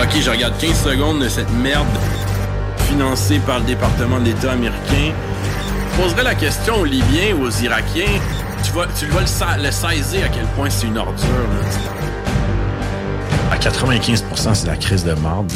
Ok, je regarde 15 secondes de cette merde financée par le département d'État américain. Je poserais la question aux Libyens ou aux Irakiens. Tu vas, tu vas le, sa- le saisir à quel point c'est une ordure. là. À 95%, c'est la crise de marde.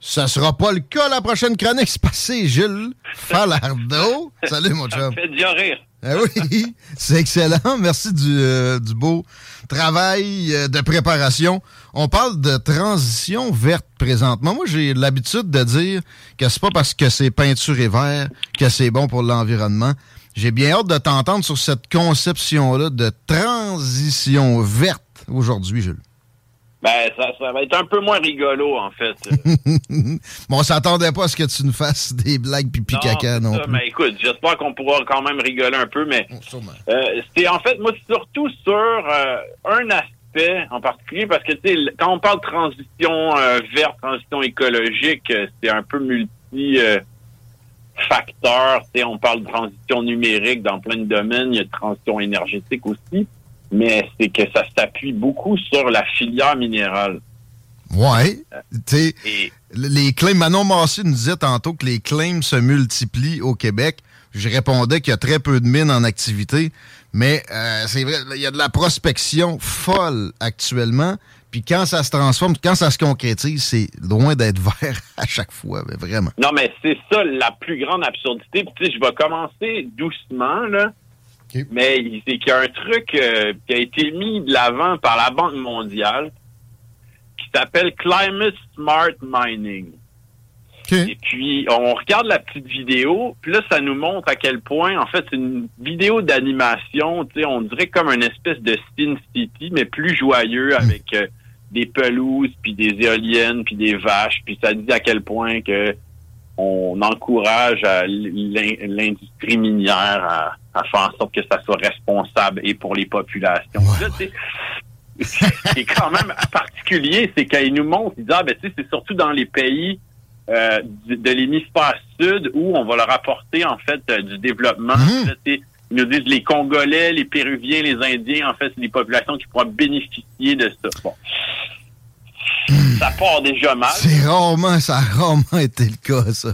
Ça sera pas le cas la prochaine chronique. C'est passé, Gilles Falardeau. Salut, mon chum. Faites bien rire. Ah oui, c'est excellent. Merci du, euh, du beau travail euh, de préparation. On parle de transition verte présentement. Moi, j'ai l'habitude de dire que c'est pas parce que c'est peinturé vert que c'est bon pour l'environnement. J'ai bien hâte de t'entendre sur cette conception-là de transition verte aujourd'hui, Jules. Ben, ça, ça va être un peu moins rigolo, en fait. bon, on s'attendait pas à ce que tu nous fasses des blagues pipi caca non ça. plus. Mais écoute, j'espère qu'on pourra quand même rigoler un peu, mais euh, c'est en fait, moi, surtout sur euh, un aspect en particulier, parce que, tu sais, quand on parle de transition euh, verte, transition écologique, euh, c'est un peu multi... sais, on parle de transition numérique dans plein de domaines, il y a de transition énergétique aussi, mais c'est que ça s'appuie beaucoup sur la filière minérale. Ouais. Tu sais, les claims, Manon Massé nous disait tantôt que les claims se multiplient au Québec. Je répondais qu'il y a très peu de mines en activité, mais euh, c'est vrai, il y a de la prospection folle actuellement. Puis quand ça se transforme, quand ça se concrétise, c'est loin d'être vert à chaque fois, mais vraiment. Non, mais c'est ça la plus grande absurdité. Puis, tu sais, je vais commencer doucement, là. Mais il- c'est qu'il y a un truc euh, qui a été mis de l'avant par la Banque mondiale qui s'appelle Climate Smart Mining. Et puis, on regarde la petite vidéo, puis là, ça nous montre à quel point, en fait, c'est une vidéo d'animation, tu sais, on dirait comme une espèce de Sin City, mais plus joyeux, avec euh, des pelouses, puis des éoliennes, puis des vaches, puis ça dit à quel point que on encourage l'industrie minière à, à faire en sorte que ça soit responsable et pour les populations. Ce qui est quand même particulier, c'est qu'il nous montre, il dit, ah, ben, tu sais, c'est surtout dans les pays euh, de l'hémisphère sud où on va leur apporter, en fait, euh, du développement. Sais, Ils nous disent les Congolais, les Péruviens, les Indiens, en fait, c'est des populations qui pourront bénéficier de ça. Bon. Ça part déjà mal. C'est rarement, ça a rarement été le cas, ça.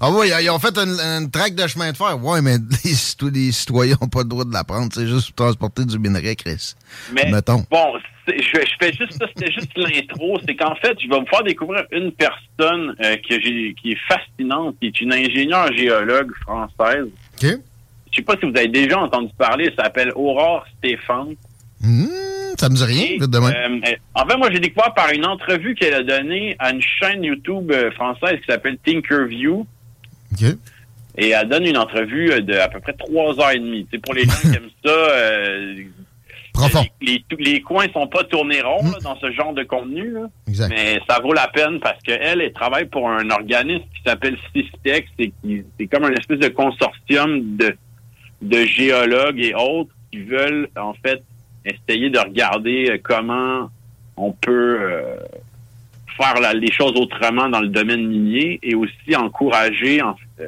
Ah oui, ils ont fait une, une traque de chemin de fer. Ouais, mais les, cito- les citoyens n'ont pas le droit de la prendre. C'est juste pour transporter du minerai, Chris. Mais Mettons. bon, je, je fais juste ça, c'était juste l'intro. C'est qu'en fait, je vais vous faire découvrir une personne euh, que qui est fascinante, qui est une ingénieure géologue française. OK. Je sais pas si vous avez déjà entendu parler, elle s'appelle Aurore Stéphane. Hmm, ça me dit rien, vite de même. Euh, euh, en fait, moi, j'ai découvert par une entrevue qu'elle a donnée à une chaîne YouTube euh, française qui s'appelle Tinkerview. OK. Et elle donne une entrevue de à peu près trois heures et demie. C'est pour les gens qui aiment ça. euh, Profond. Les, tous- les coins sont pas tournés ronds là, dans ce genre de contenu. là. Exact. Mais ça vaut la peine parce qu'elle, elle travaille pour un organisme qui s'appelle et qui c'est comme un espèce de consortium de, de géologues et autres qui veulent en fait essayer de regarder euh, comment on peut euh, faire la- les choses autrement dans le domaine minier et aussi encourager en euh,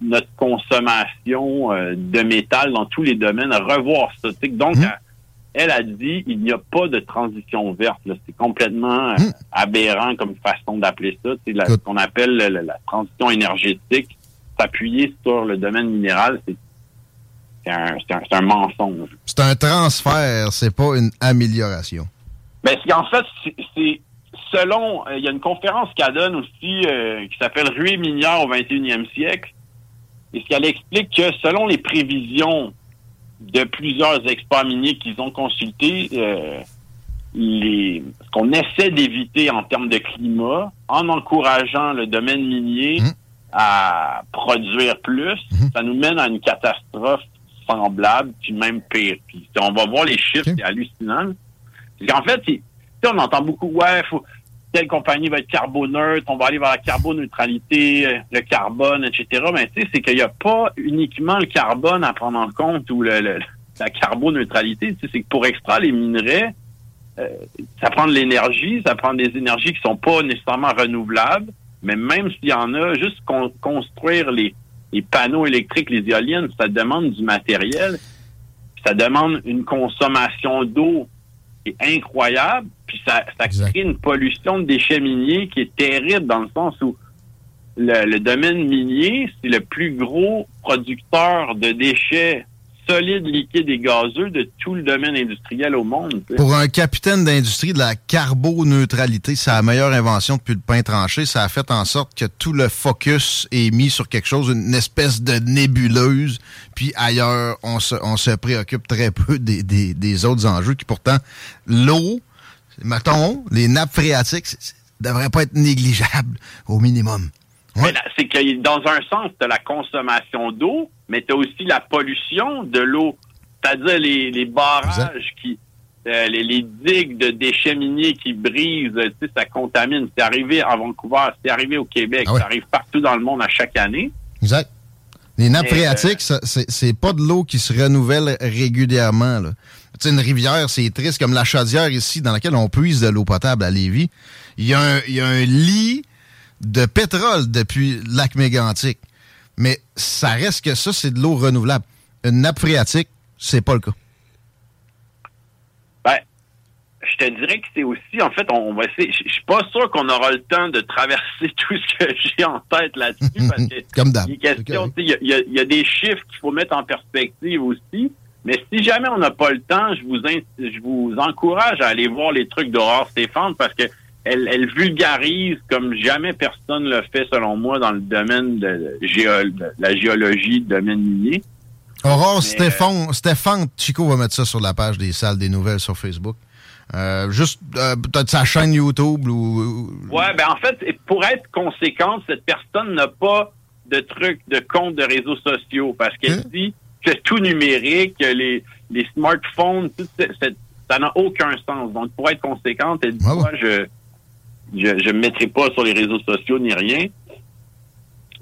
notre consommation euh, de métal dans tous les domaines, à revoir ça. Donc, elle- elle a dit il n'y a pas de transition verte. C'est complètement euh, aberrant comme façon d'appeler ça. C'est ce qu'on appelle la transition énergétique. S'appuyer sur le domaine minéral, c'est un, mensonge. C'est un transfert, c'est pas une amélioration. Ben, en fait, c'est selon, euh, il y a une conférence qu'elle donne aussi euh, qui s'appelle Ruée minière au 21e siècle. Et ce qu'elle explique que selon les prévisions de plusieurs experts miniers qu'ils ont consultés, euh, les, ce qu'on essaie d'éviter en termes de climat, en encourageant le domaine minier mmh. à produire plus, mmh. ça nous mène à une catastrophe semblable, puis même pire. Puis on va voir les chiffres, c'est hallucinant. En fait, on entend beaucoup, ouais, faut, telle compagnie va être carboneutre, on va aller vers la carboneutralité, euh, le carbone, etc. Mais tu sais, c'est qu'il n'y a pas uniquement le carbone à prendre en compte ou le, la carboneutralité. Tu sais, c'est que pour extraire les minerais, euh, ça prend de l'énergie, ça prend des énergies qui sont pas nécessairement renouvelables, mais même s'il y en a, juste construire les, les panneaux électriques, les éoliennes, ça demande du matériel, ça demande une consommation d'eau est incroyable, puis ça, ça crée une pollution de déchets miniers qui est terrible dans le sens où le, domaine minier, c'est le plus gros producteur de déchets solides, liquides et gazeux de tout le domaine industriel au monde. Pour un capitaine d'industrie de la carboneutralité, c'est la meilleure invention depuis le pain tranché. Ça a fait en sorte que tout le focus est mis sur quelque chose, une espèce de nébuleuse. Puis ailleurs, on se, on se préoccupe très peu des, des, des autres enjeux qui pourtant, l'eau, mettons, les nappes phréatiques, ne devraient pas être négligeables au minimum. C'est que dans un sens, tu as la consommation d'eau, mais tu as aussi la pollution de l'eau. C'est-à-dire les, les barrages qui. Euh, les, digues de déchets miniers qui brisent, tu sais, ça contamine. C'est arrivé à Vancouver, c'est arrivé au Québec, ah ça arrive partout dans le monde à chaque année. Exact. Les nappes phréatiques, euh, c'est pas de l'eau qui se renouvelle régulièrement. Tu sais, une rivière, c'est triste, comme la chaudière ici, dans laquelle on puise de l'eau potable à Lévis. Y, il y a un lit de pétrole depuis le lac mégantique. Mais ça reste que ça, c'est de l'eau renouvelable. Une nappe phréatique, c'est pas le cas. Ben, je te dirais que c'est aussi, en fait, on va essayer. Je suis pas sûr qu'on aura le temps de traverser tout ce que j'ai en tête là-dessus. parce que Comme d'hab. Il y, a des chiffres qu'il faut mettre en perspective aussi. Mais si jamais on n'a pas le temps, je vous, je vous encourage à aller voir les trucs d'Aurore Stéphane parce que elle, vulgarise comme jamais personne le fait, selon moi, dans le domaine de, la géologie, le domaine minier. Aurore Stéphane, Stéphane Chico va mettre ça sur la page des salles des nouvelles sur Facebook. Euh, juste euh, peut-être sa chaîne YouTube ou. Ouais, ben en fait, pour être conséquente, cette personne n'a pas de truc de compte de réseaux sociaux parce qu'elle hein? dit que tout numérique, les, les smartphones, tout ça n'a aucun sens. Donc, pour être conséquente, elle dit, moi, je, je ne me mettrai pas sur les réseaux sociaux ni rien.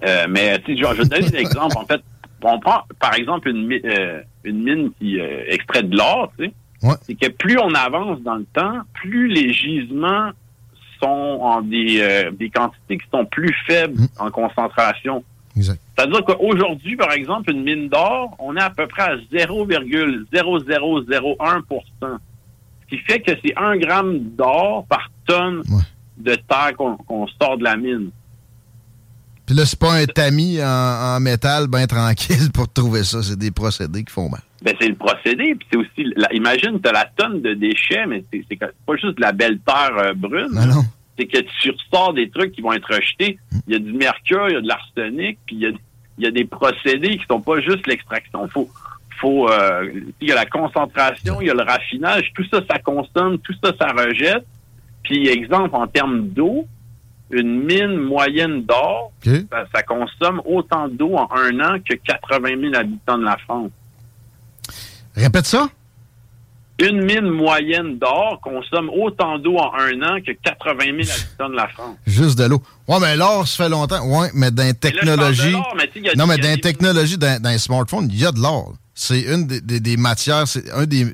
Euh, mais je, je vais te donner un exemple. En fait, on prend par exemple une, euh, une mine qui euh, extrait de l'or, tu sais. C'est que plus on avance dans le temps, plus les gisements sont en des, des quantités qui sont plus faibles mm. en concentration. C'est-à-dire qu'aujourd'hui, par exemple, une mine d'or, on est à peu près à 0,0001% Ce qui fait que c'est un gramme d'or par tonne de terre qu'on sort de la mine. Puis là, c'est pas un tamis en, métal bien tranquille pour trouver ça. C'est des procédés qui font mal. Ben, c'est le procédé. Puis c'est aussi, imagine, tu as la tonne de déchets, mais c'est pas juste de la belle terre euh, brune. Non. C'est que tu ressors des trucs qui vont être rejetés. Hmm. Il y a du mercure, il y a de l'arsenic, puis il y a, des procédés qui sont pas juste l'extraction. Faut, faut, euh, il y a la concentration, il y a le raffinage. Tout ça, ça consomme, tout ça, ça rejette. Puis, exemple, en termes d'eau, une mine moyenne d'or, ça, consomme autant d'eau en un an que 80 000 habitants de la France. Répète ça. Une mine moyenne d'or consomme autant d'eau en un an que 80 000 habitants de la France. Juste de l'eau. Ouais, mais l'or, ça fait longtemps. Ouais, mais dans les technologies. Non, mais dans les technologies, dans, dans les smartphones, il y a de l'or. C'est une des, matières, c'est un des,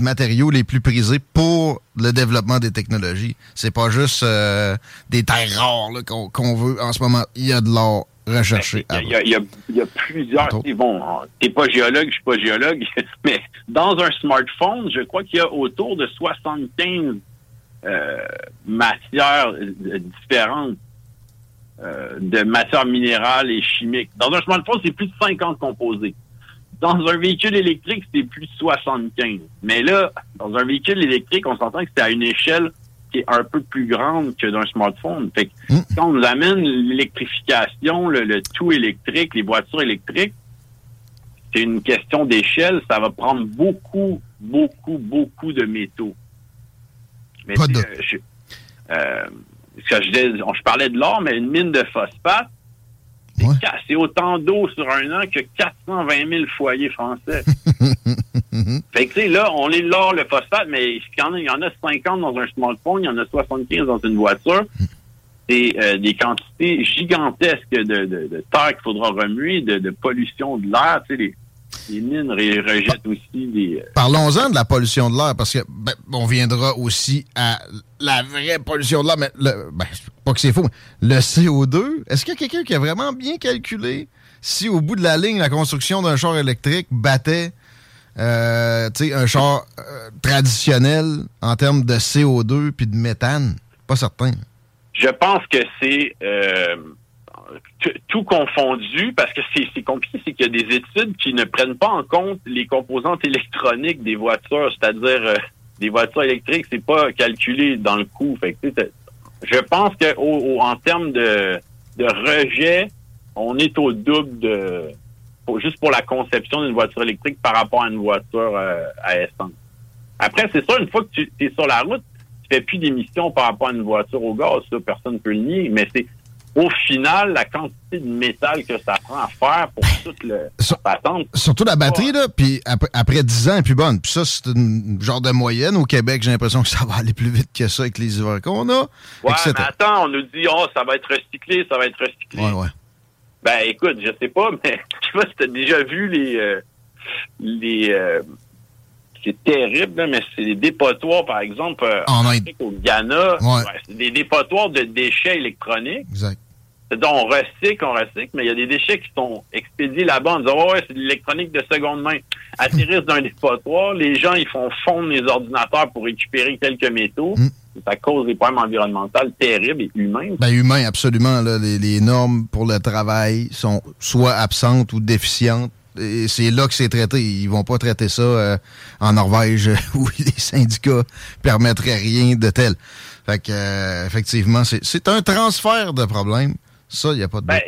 matériaux les plus prisés pour le développement des technologies. C'est pas juste euh, des terres rares qu'on veut en ce moment. Il y a de l'or recherché. Il y, a, plusieurs. Bon, t'es pas géologue, je suis pas géologue, mais dans un smartphone, je crois qu'il y a autour de 75 euh, matières euh, différentes de matières minérales et chimiques. Dans un smartphone, c'est plus de 50 composés. Dans un véhicule électrique, c'est plus de 75. Mais là, dans un véhicule électrique, on s'entend que c'est à une échelle qui est un peu plus grande que d'un smartphone. Fait que Mm. quand on nous amène l'électrification, le, le tout électrique, les voitures électriques, c'est une question d'échelle. Ça va prendre beaucoup, beaucoup, beaucoup de métaux. Mais Pas de- euh, je, euh, ce que je, je parlais de l'or, mais une mine de phosphate, c'est Ouais. autant d'eau sur un an que 420 000 foyers français. fait que, tu sais, là, on est l'or, le phosphate, mais il y, en a, il y en a 50 dans un smartphone, il y en a 75 dans une voiture. C'est euh, des quantités gigantesques de, de, de terre qu'il faudra remuer, de, de pollution de l'air. Tu sais, les, mines re- rejettent aussi des... euh, Parlons-en de la pollution de l'air, parce que ben, on viendra aussi à la vraie pollution de l'air, mais le, ben, pas que c'est faux, mais le CO2, est-ce qu'il y a quelqu'un qui a vraiment bien calculé si au bout de la ligne, la construction d'un char électrique battait euh, un char euh, traditionnel en termes de CO2 puis de méthane? Pas certain. Je pense que c'est euh, tout confondu parce que c'est compliqué, c'est qu'il y a des études qui ne prennent pas en compte les composantes électroniques des voitures, c'est-à-dire euh, des voitures électriques, c'est pas calculé dans le coût. Fait que, je pense que au- en termes de, de rejet, on est au double de juste pour la conception d'une voiture électrique par rapport à une voiture euh, à essence. Après, c'est ça, une fois que tu es sur la route, tu fais plus d'émissions par rapport à une voiture au gaz, ça, personne ne peut le nier, mais c'est au final la quantité de métal que ça prend à faire pour toute le patente. Surtout la batterie, là, puis après, après 10 ans, elle est plus bonne. Puis ça, c'est une genre de moyenne. Au Québec, j'ai l'impression que ça va aller plus vite que ça avec les hivers qu'on a. Ouais, etc. mais attends, on nous dit oh ça va être recyclé, ça va être recyclé. Ouais, ouais. Ben écoute, je sais pas, mais je sais pas si t'as déjà vu les euh, les euh, c'est terrible, mais c'est des dépotoirs, par exemple, euh, En en Inde. Afrique, au Ghana. Ouais. c'est des dépotoirs de déchets électroniques. Exact. On recycle, on recycle, mais il y a des déchets qui sont expédiés là-bas en disant, ouais, ouais, c'est de l'électronique de seconde main. Atterrissent d'un dépotoir, les gens, ils font fondre les ordinateurs pour récupérer quelques métaux. Mm. Ça cause des problèmes environnementaux terribles et humains. Ben, humain, absolument. Là, les, les normes pour le travail sont soit absentes ou déficientes. Et c'est là que c'est traité. Ils vont pas traiter ça euh, en Norvège où les syndicats permettraient rien de tel. Fait que, euh, effectivement, c'est un transfert de problème. Ça, il n'y a pas de... Ben,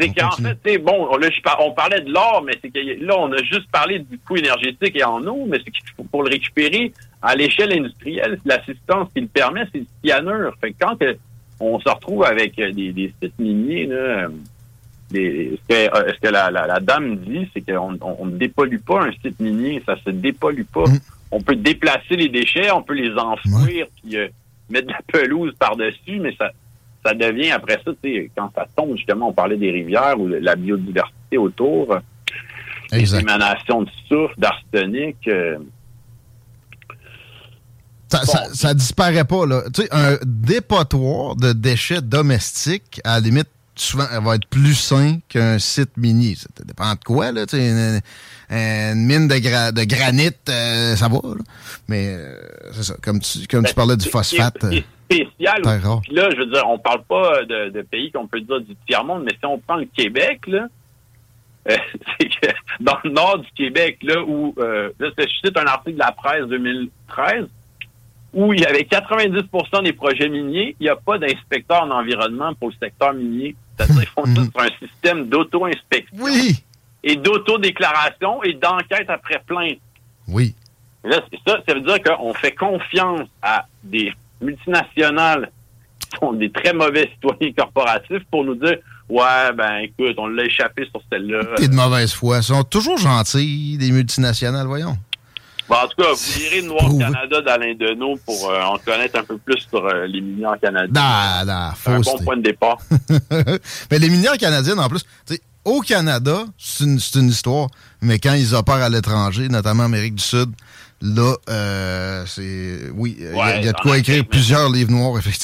c'est On qu'en fait, c'est bon, là, je par- on parlait de l'or, mais c'est que là, on a juste parlé du coût énergétique et en eau, mais c'est qu'il faut- pour le récupérer à l'échelle industrielle, l'assistance qui le permet, c'est le cyanure. Fait que quand que on se retrouve avec euh, des, des sites miniers, là, euh, des- ce que, euh, ce que la, la- la dame dit, c'est qu'on on, on ne dépollue pas un site minier, ça se dépollue pas. Mm. On peut déplacer les déchets, on peut les enfouir, puis euh, mettre de la pelouse par-dessus, mais ça, ça devient après ça, quand ça tombe, justement, on parlait des rivières ou de la biodiversité autour, les Exact. émanations de soufre, d'arsenic. euh, Ça, ça, ça disparaît pas, là. Tu sais, un dépotoir de déchets domestiques, à la limite, souvent, elle va être plus sain qu'un site minier. Ça dépend de quoi, là. Une, une mine de, gra- de granit, euh, ça va, là. Mais, euh, c'est ça. Comme tu, comme tu parlais du phosphate. C'est euh, spécial. Puis là, je veux dire, on parle pas de, de pays qu'on peut dire du tiers-monde, mais si on prend le Québec, là, euh, c'est que dans le nord du Québec, là, où, là, c'est- je cite un article de la presse 2013, où il y avait 90% des projets miniers, il n'y a pas d'inspecteur en environnement pour le secteur minier. C'est-à-dire qu'ils font Mhm. tout sur un système d'auto-inspection Oui! et d'autodéclaration et d'enquête après plainte. Oui. Là, c'est ça, ça veut dire qu'on fait confiance à des multinationales qui sont des très mauvais citoyens corporatifs pour nous dire Ouais, ben écoute, on l'a échappé sur celle-là. T'es de mauvaise foi. Ils sont toujours gentils, des multinationales, voyons. Bon, en tout cas, vous lirez Noir Prouvé. Canada d'Alain Deneau pour euh, en connaître un peu plus sur euh, les minières canadiennes. Da, da, C'est un bon point de départ. mais les minières canadiennes, en plus, tu sais, au Canada, c'est une, c'est une histoire, mais quand ils opèrent à l'étranger, notamment Amérique du Sud, là, euh, c'est. Oui, il y a- Ouais, il y, a de quoi écrire plusieurs livres noirs, effectivement.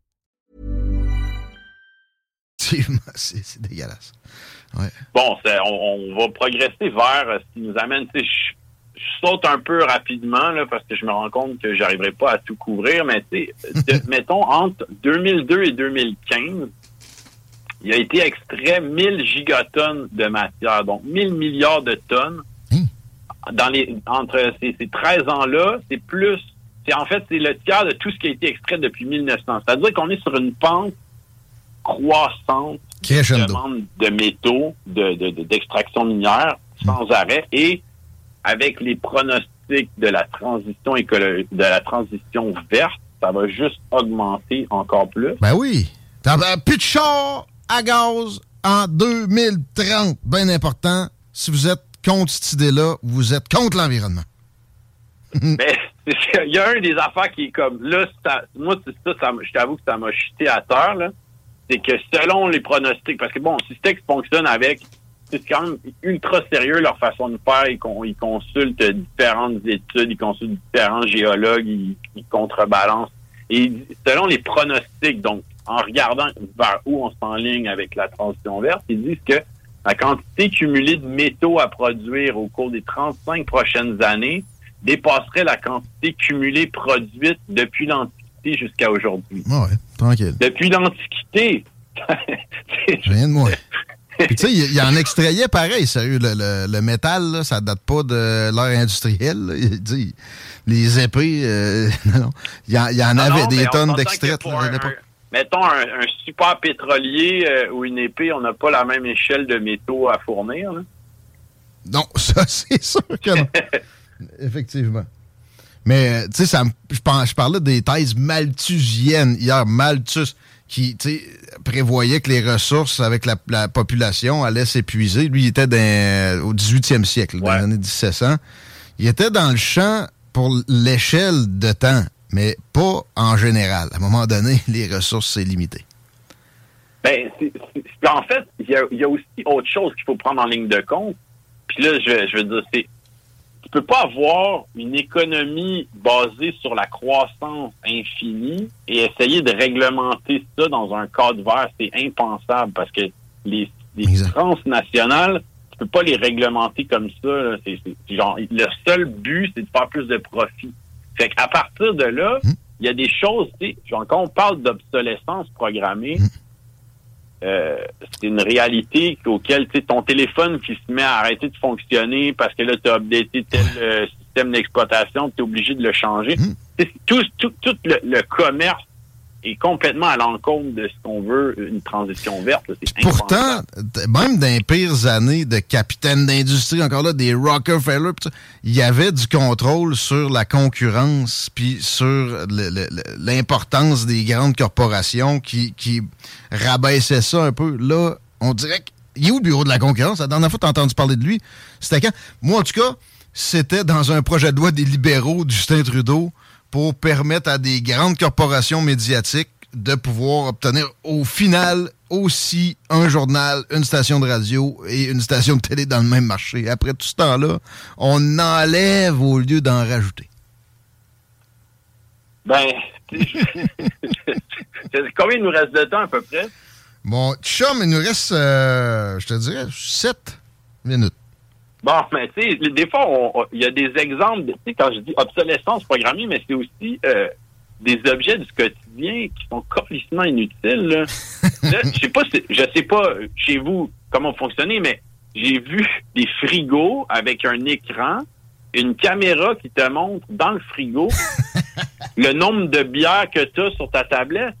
Effectivement, c'est dégueulasse. Ouais. Bon, on, on va progresser vers euh, ce qui nous amène. Je, je saute un peu rapidement là, parce que je me rends compte que j'arriverai pas à tout couvrir, mais tu sais, de- mettons entre 2002 et 2015, il a été extrait 1000 gigatonnes de matière, donc 1000 milliards de tonnes. Hein? Dans les entre ces, ces 13 ans-là, c'est plus, c'est en fait c'est le tiers de tout ce qui a été extrait depuis 1900. C'est-à-dire qu'on est sur une pente croissante Crescendo. demande de métaux, de, de- de- d'extraction minière sans arrêt et avec les pronostics de la transition écologique, de la transition verte, ça va juste augmenter encore plus. Ben oui. Ben, plus de char à gaz en 2030. Bien important. Si vous êtes contre cette idée-là, vous êtes contre l'environnement. Mais ça, il y a un des affaires qui est comme là, ça- moi c'est ça, ça je t'avoue que ça m'a chuté à terre là. C'est que selon les pronostics, parce que bon, Systex fonctionne avec c'est quand même ultra sérieux leur façon de faire. Ils, con- ils consultent différentes études, ils consultent différents géologues, ils, ils contrebalancent. Et selon les pronostics, donc en regardant vers où on s'enligne avec la transition verte, ils disent que la quantité cumulée de métaux à produire au cours des 35 prochaines années dépasserait la quantité cumulée produite depuis l'Antiquité jusqu'à aujourd'hui. Ouais, tranquille. Depuis l'Antiquité! Rien de moins. Puis tu sais, il il en extrayait pareil, sérieux. Le, le- le métal, là, ça date pas de l'ère industrielle. là. Il dit, les épées, euh, non, non. Il y en, il y en Non, avait non, des tonnes d'extraits Mettons un, un super pétrolier euh, ou une épée, on n'a pas la même échelle de métaux à fournir. là. Non, ça, c'est sûr que non. Effectivement. Mais, tu sais, ça me- je parlais des thèses malthusiennes hier. Malthus, qui, tu sais, prévoyait que les ressources avec la, la population allaient s'épuiser. Lui, il était dans- au 18e siècle, dans Ouais. les années 1700. Il était dans le champ pour l'échelle de temps, mais pas en général. À un moment donné, les ressources, c'est limité. Ben, c'est- c'est- c'est- en fait, il y a, il y a aussi autre chose qu'il faut prendre en ligne de compte. Puis là, je, je veux dire, c'est tu peux pas avoir une économie basée sur la croissance infinie et essayer de réglementer ça dans un cadre vert, c'est impensable parce que les, transnationales, tu peux pas les réglementer comme ça. là. C'est, c'est- genre, le seul but, c'est de faire plus de profit. Fait qu'à partir de là, il y a des choses, tu sais, genre, quand on parle d'obsolescence programmée, euh, c'est une réalité auquel ton téléphone qui se met à arrêter de fonctionner parce que là, tu as updaté tel euh, système d'exploitation, tu es obligé de le changer. Sais, Tout, tout, tout le, le commerce est complètement à l'encontre de ce qu'on veut, une transition verte. là. Pourtant, même dans les pires années de capitaine d'industrie, encore là, des Rockefeller, il y avait du contrôle sur la concurrence, puis sur l'importance des grandes corporations qui, qui rabaissaient ça un peu. Là, on dirait qu'il est où le bureau de la concurrence? La dernière fois que t'as entendu parler de lui, c'était quand? Moi, en tout cas, c'était dans un projet de loi des libéraux Justin Trudeau pour permettre à des grandes corporations médiatiques de pouvoir obtenir au final aussi un journal, une station de radio et une station de télé dans le même marché. Après tout ce temps-là, on enlève au lieu d'en rajouter. Ben, combien il nous reste de temps à peu près? Mon chum, il nous reste, euh, je te dirais, 7 minutes. Bon, mais tu sais, des fois, il y a des exemples, tu sais, quand je dis obsolescence programmée, mais c'est aussi euh, des objets du quotidien qui sont complètement inutiles. Là. Là, je sais pas, je sais pas chez vous comment fonctionner, mais j'ai vu des frigos avec un écran, une caméra qui te montre dans le frigo le nombre de bières que tu as sur ta tablette.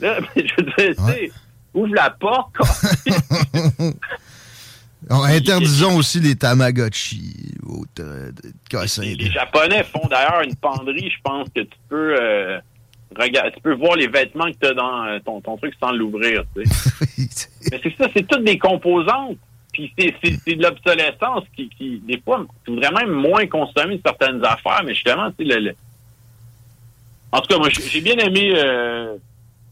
Là, je veux dire, tu sais, ouvre la porte. Interdisons aussi les Tamagotchi. les, Japonais font d'ailleurs une penderie. Je pense que tu peux, euh, regarde, tu peux voir les vêtements que tu as dans euh, ton, ton truc sans l'ouvrir. Mais c'est ça, c'est toutes des composantes. Puis c'est de l'obsolescence qui, qui, des fois, tu voudrais même moins consommer certaines affaires, mais justement, tu sais, le, en tout cas, moi, j'ai bien aimé euh,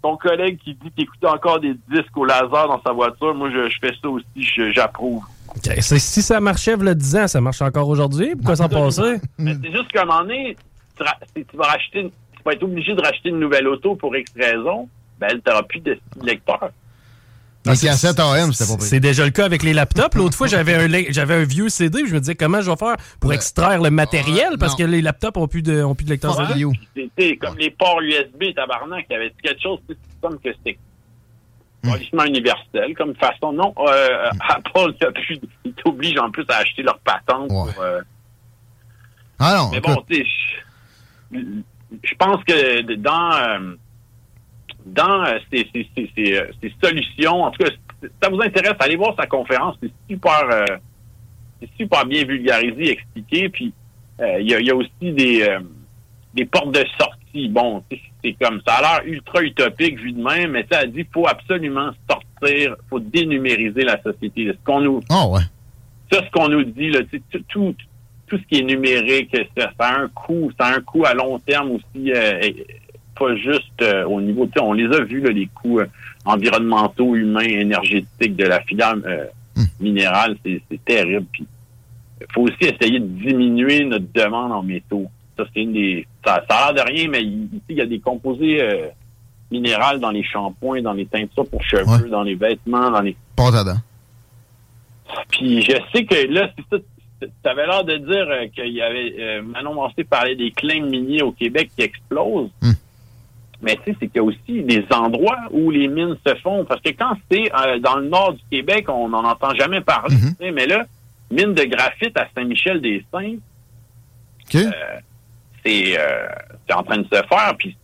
ton collègue qui dit qu'il écoute encore des disques au laser dans sa voiture. Moi, je, fais ça aussi, j'approuve. Si ça marchait le 10 ans, ça marche encore aujourd'hui? Pourquoi s'en passer? C'est juste qu'à un moment donné, tu, vas racheter, tu vas être obligé de racheter une nouvelle auto pour X raison, ben, tu n'auras plus de lecteur. C'est déjà le cas avec les laptops. L'autre fois, j'avais un, j'avais un vieux CD. Je me disais, comment je vais faire pour extraire le matériel? Parce que les laptops ont plus de, ont plus de lecteur CD. C'était comme les ports USB, tabarnak. Il y avait quelque chose comme que c'était complètement hmm. universel comme façon. Non, euh, Apple, ils t'obligent en plus à acheter leur patente. Pour, euh, Ah non. Mais bon, tu sais, je pense que dans. Euh, dans euh, ces, euh, ces, solutions. En tout cas, si ça vous intéresse, allez voir sa conférence. C'est super, euh, c'est super bien vulgarisé, expliqué. Puis il y, a, aussi des, des portes de sortie. Bon, c'est comme ça. A l'air ultra utopique vu de même, mais ça a dit faut absolument sortir, faut dénumériser la société. Ce qu'on nous, oh, ouais. ça, ce qu'on nous dit là, tout, tout ce qui est numérique, ça, a un coût, ça a un coût à long terme aussi pas juste euh, au niveau, on les a vus, les coûts euh, environnementaux, humains, énergétiques de la filière euh, hmm. minérale, c'est terrible. Puis, il faut aussi essayer de diminuer notre demande en métaux. Ça, c'est une des. Ça, a l'air de rien, mais ici, il y a des composés minéraux dans les shampoings, dans les teintures pour cheveux, dans les vêtements, dans les. Pas Puis je sais que là, c'est ça. Tu avais l'air de dire qu'il y avait. Manon Mancé parlait des clins miniers au Québec qui explosent. Hmm. Mais tu sais, c'est qu'il y a aussi des endroits où les mines se font. Parce que quand c'est euh, dans le nord du Québec, on n'en entend jamais parler. Mhm. Mais là, mine de graphite à Saint-Michel-des-Saints, euh, euh, c'est en train de se faire. Puis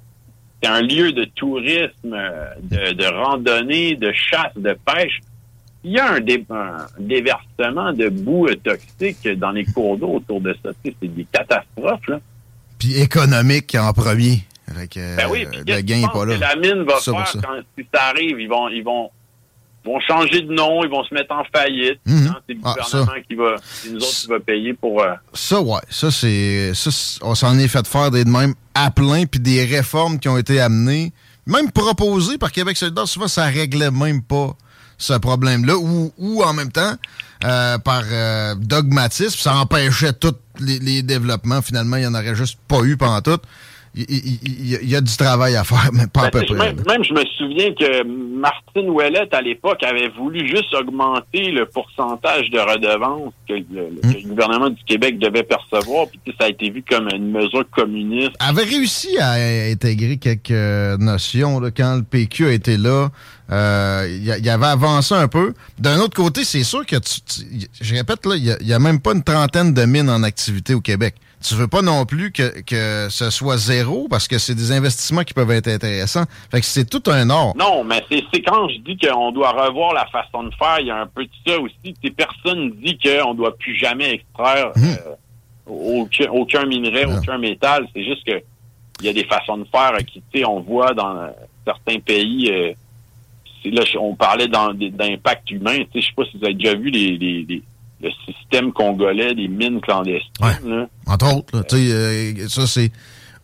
c'est un lieu de tourisme, de, randonnée, de chasse, de pêche. Il y a un, déversement de boue toxique dans les cours d'eau autour de ça. c'est des catastrophes. Là. Puis économique en premier ben oui, puis le gain pas là. la mine va faire quand si ça arrive, ils vont, ils vont, vont changer de nom, ils vont se mettre en faillite. Mhm. Hein, c'est le ah, gouvernement qui va, c'est nous autres qui va payer pour. Euh, ça, ouais, ça c'est, ça, on s'en est fait faire des de même à plein, puis des réformes qui ont été amenées, même proposées par Québec solidaire, souvent ça réglait même pas ce problème-là, ou, ou en même temps, euh, par euh, dogmatisme, ça empêchait tous les, les, développements. Finalement, il n'y en aurait juste pas eu pendant tout il, y, a du travail à faire, mais pas à ben, peu près. Même, je me souviens que Martine Ouellette, à l'époque, avait voulu juste augmenter le pourcentage de redevances que le, hmm. gouvernement du Québec devait percevoir, puis ça a été vu comme une mesure communiste. avait réussi à intégrer quelques notions là, quand le PQ a été là. Euh, il y, avait avancé un peu. D'un autre côté, c'est sûr que, je répète, là, il n'y a, même pas une trentaine de mines en activité au Québec tu veux pas non plus que, que ce soit zéro parce que c'est des investissements qui peuvent être intéressants. Fait que c'est tout un or. Non, mais c'est quand je dis qu'on doit revoir la façon de faire, il y a un peu de ça aussi. Ces personnes disent qu'on doit plus jamais extraire hum. euh, aucun, minerai, aucun métal. C'est juste que il y a des façons de faire qui, tu sais, on voit dans certains pays. Euh, là, on parlait d'impact humain. Je sais pas si vous avez déjà vu les le système congolais des mines clandestines. Entre autres, euh, ça c'est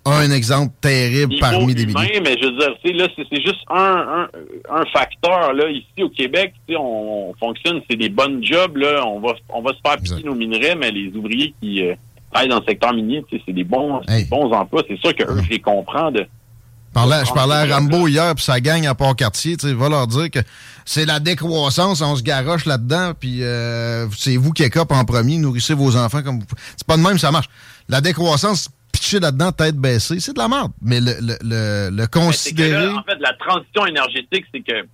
un exemple terrible parmi des milliers. Mais je veux dire, là, c'est juste un, un, facteur. Là, ici au Québec, on, fonctionne, c'est des bonnes jobs. Là, on va on va se faire piquer nos minerais, mais les ouvriers qui euh, travaillent dans le secteur minier, c'est des bons, bons emplois. C'est sûr que eux, je les comprends de je parlais à Rambo hier, puis ça gagne à Port-Cartier. Tu va leur dire que c'est la décroissance, on se garoche là-dedans, puis euh, c'est vous qui écope en premier, nourrissez vos enfants comme vous C'est pas de même, ça marche. La décroissance, pitcher là-dedans, tête baissée, c'est de la merde. Mais le, le, le, considérer... en fait, la transition énergétique, c'est que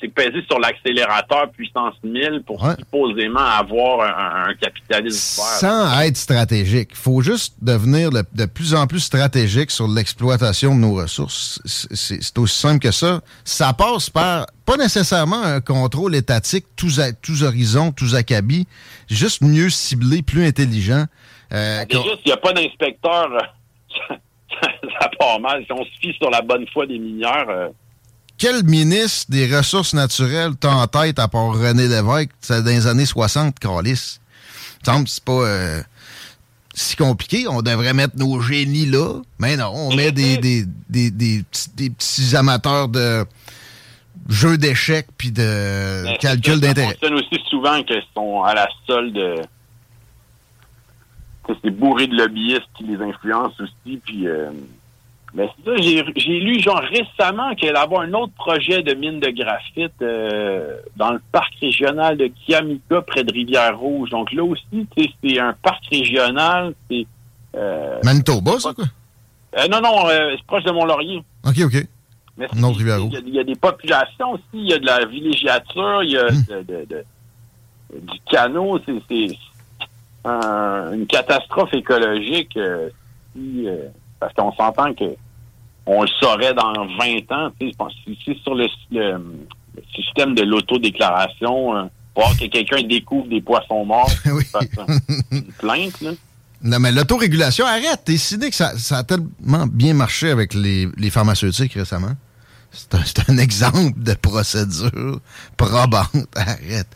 c'est pesé sur l'accélérateur puissance 1000 pour supposément avoir un, capitalisme Sans être stratégique. Il faut juste devenir de plus en plus stratégique sur l'exploitation de nos ressources. C'est aussi simple que ça. Ça passe par pas nécessairement un contrôle étatique tous, tous horizons, tous acabis, juste mieux ciblé, plus intelligent. Euh, Déjà, s'il n'y a pas d'inspecteur, ça, part mal. Si on se fie sur la bonne foi des mineurs... Euh, quel ministre des Ressources naturelles t'a en tête à part René Lévesque? Dans les années 60, Calis? semble c'est pas euh, si compliqué. On devrait mettre nos génies là. Mais non, on met des, des, des, des, petits, amateurs de jeux d'échecs puis de calcul d'intérêt. Ça aussi souvent qu'ils sont à la solde. C'est bourré de lobbyistes qui les influencent aussi. Puis. Euh, mais ça, j'ai lu genre récemment allait avoir un autre projet de mine de graphite euh, dans le parc régional de Kiamika près de Rivière-Rouge. Donc là aussi, c'est un parc régional. C'est euh, Manitoba, ça quoi? Euh, non, non, euh, c'est proche de Mont-Laurier. OK, OK. Mais il, y, a des populations aussi, il y a de la villégiature, il y a hum. de, de, du canot. C'est une catastrophe écologique. si, parce qu'on s'entend que on le saurait dans 20 ans. Tu sais, sur le, système de l'autodéclaration, euh, voir que quelqu'un découvre des poissons morts, oui. une plainte, là. Non, mais l'autorégulation, arrête. T'es décidé que ça, a tellement bien marché avec les, pharmaceutiques récemment. C'est un, exemple de procédure probante. Arrête.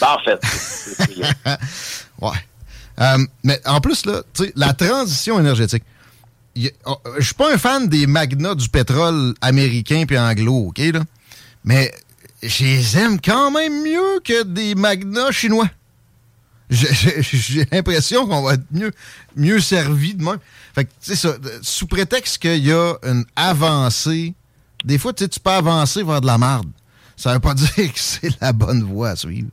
Ben, en fait. ouais. Euh, mais en plus, là, la transition énergétique. Oh, je suis pas un fan des magnats du pétrole américain puis anglo, OK, là? Mais je les aime quand même mieux que des magnats chinois. J'ai l'impression qu'on va être mieux, mieux servi de même. Fait que, tu sais, ça, sous prétexte qu'il y a une avancée, des fois, tu peux avancer vers de la marde. Ça veut pas dire que c'est la bonne voie à suivre.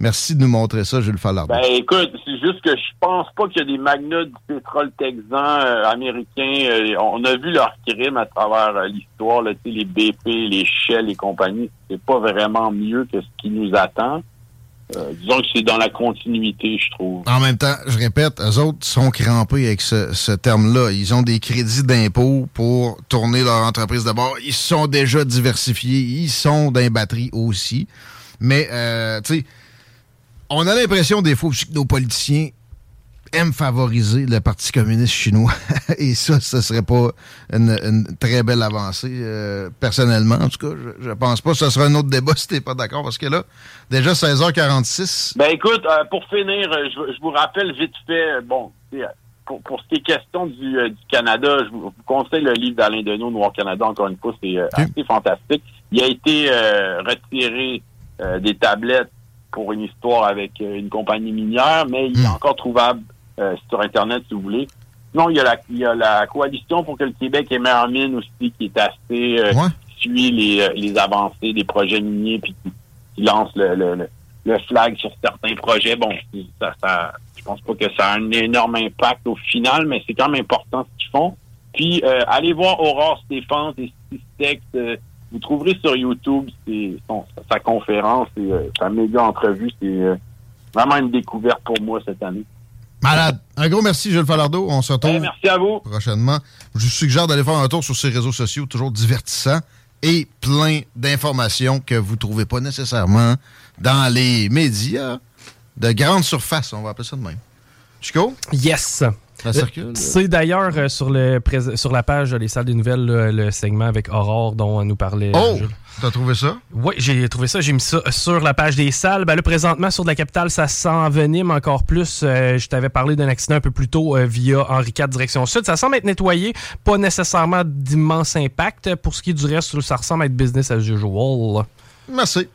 Merci de nous montrer ça, Jules Fallard. Ben écoute, c'est juste que je pense pas qu'il y a des magnats du pétrole texan euh, américain. Euh, on a vu leurs crimes à travers euh, l'histoire, les BP, les Shell et compagnie. C'est pas vraiment mieux que ce qui nous attend. disons que c'est dans la continuité, je trouve. En même temps, je répète, eux autres sont crampés avec ce, ce terme-là. Ils ont des crédits d'impôt pour tourner leur entreprise d'abord. Ils sont déjà diversifiés. Ils sont dans les batteries aussi. Mais, tu sais, on a l'impression des fois que nos politiciens aiment favoriser le Parti communiste chinois. Et ça, ce serait pas une, très belle avancée, euh, personnellement. En tout cas, je, je, pense pas. Ce sera un autre débat si t'es pas d'accord. Parce que là, déjà 16h46. Ben écoute, euh, pour finir, euh, je, vous rappelle vite fait, bon, pour, ce qui est question du, Canada, je vous, conseille le livre d'Alain Deneau, Noir Canada, encore une fois, c'est assez fantastique. Il a été retiré des tablettes pour une histoire avec euh, une compagnie minière, mais il est hmm. encore trouvable euh, sur Internet si vous voulez. Non, il y, a la, il y a la coalition pour que le Québec ait meilleure mine aussi, qui est assez euh, suit les, les avancées des projets miniers, puis qui, lance le, le, le, flag sur certains projets. Bon, ça, ça, je pense pas que ça a un énorme impact au final, mais c'est quand même important ce qu'ils font. Puis allez voir Aurore Stéphane et Systex vous trouverez sur YouTube sa conférence et euh, sa méga entrevue. C'est euh, vraiment une découverte pour moi cette année. Malade. Un gros merci, Jules Falardeau. On se retrouve. Eh, merci à vous. Prochainement. Je vous suggère d'aller faire un tour sur ses réseaux sociaux, toujours divertissants et plein d'informations que vous ne trouvez pas nécessairement dans les médias de grande surface. On va appeler ça de même. Chico? Yes. C'est d'ailleurs euh, sur, le, sur la page Les Salles des Nouvelles, le, segment avec Aurore dont nous parlait. Oh! T'as trouvé ça? Oui, j'ai trouvé ça. J'ai mis ça sur la page des salles. Ben là, présentement, sur de la capitale, ça s'envenime encore plus. Euh, je t'avais parlé d'un accident un peu plus tôt euh, via Henri IV direction sud. Ça semble être nettoyé. Pas nécessairement d'immense impact. Pour ce qui est du reste, ça ressemble à être business as usual. Merci.